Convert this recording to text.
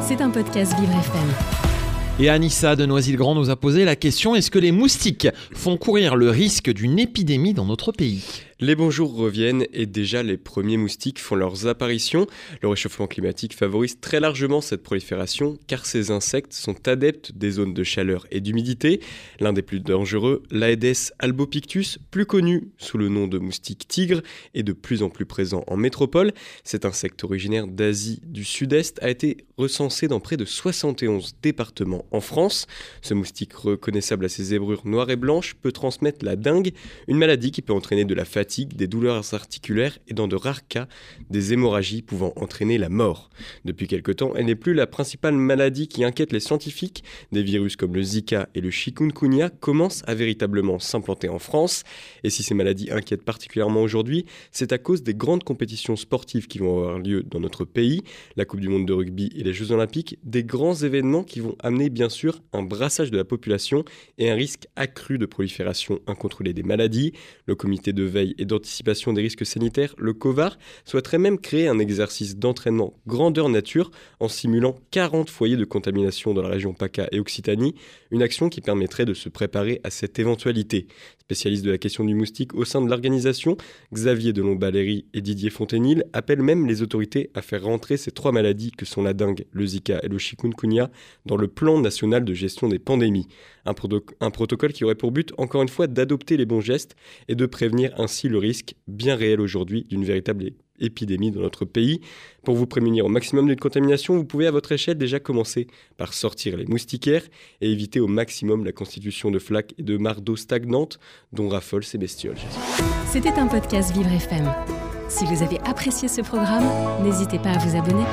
C'est un podcast Vivre FM. Et Anissa de Noisy-le-Grand nous a posé la question est-ce que les moustiques font courir le risque d'une épidémie dans notre pays? Les bons jours reviennent et déjà les premiers moustiques font leurs apparitions. Le réchauffement climatique favorise très largement cette prolifération car ces insectes sont adeptes des zones de chaleur et d'humidité. L'un des plus dangereux, l'Aedes albopictus, plus connu sous le nom de moustique tigre, est de plus en plus présent en métropole. Cet insecte originaire d'Asie du Sud-Est a été recensé dans près de 71 départements en France. Ce moustique reconnaissable à ses zébrures noires et blanches peut transmettre la dengue, une maladie qui peut entraîner de la fatigue des douleurs articulaires et dans de rares cas, des hémorragies pouvant entraîner la mort. Depuis quelque temps, elle n'est plus la principale maladie qui inquiète les scientifiques. Des virus comme le Zika et le chikungunya commencent à véritablement s'implanter en France. Et si ces maladies inquiètent particulièrement aujourd'hui, c'est à cause des grandes compétitions sportives qui vont avoir lieu dans notre pays, la Coupe du Monde de rugby et les Jeux Olympiques, des grands événements qui vont amener bien sûr un brassage de la population et un risque accru de prolifération incontrôlée des maladies. Le comité de veille et d'anticipation des risques sanitaires, le COVAR, souhaiterait même créer un exercice d'entraînement grandeur nature en simulant 40 foyers de contamination dans la région PACA et Occitanie, une action qui permettrait de se préparer à cette éventualité. Spécialistes de la question du moustique au sein de l'organisation, Xavier Delon-Baléry et Didier Fontenil appellent même les autorités à faire rentrer ces trois maladies que sont la dengue, le Zika et le chikungunya dans le plan national de gestion des pandémies. Un, un protocole qui aurait pour but, encore une fois, d'adopter les bons gestes et de prévenir ainsi le risque bien réel aujourd'hui d'une véritable épidémie dans notre pays. Pour vous prémunir au maximum d'une contamination, vous pouvez à votre échelle déjà commencer par sortir les moustiquaires et éviter au maximum la constitution de flaques et de mares d'eau stagnantes dont raffolent ces bestioles. C'était un podcast Vivre FM. Si vous avez apprécié ce programme, n'hésitez pas à vous abonner.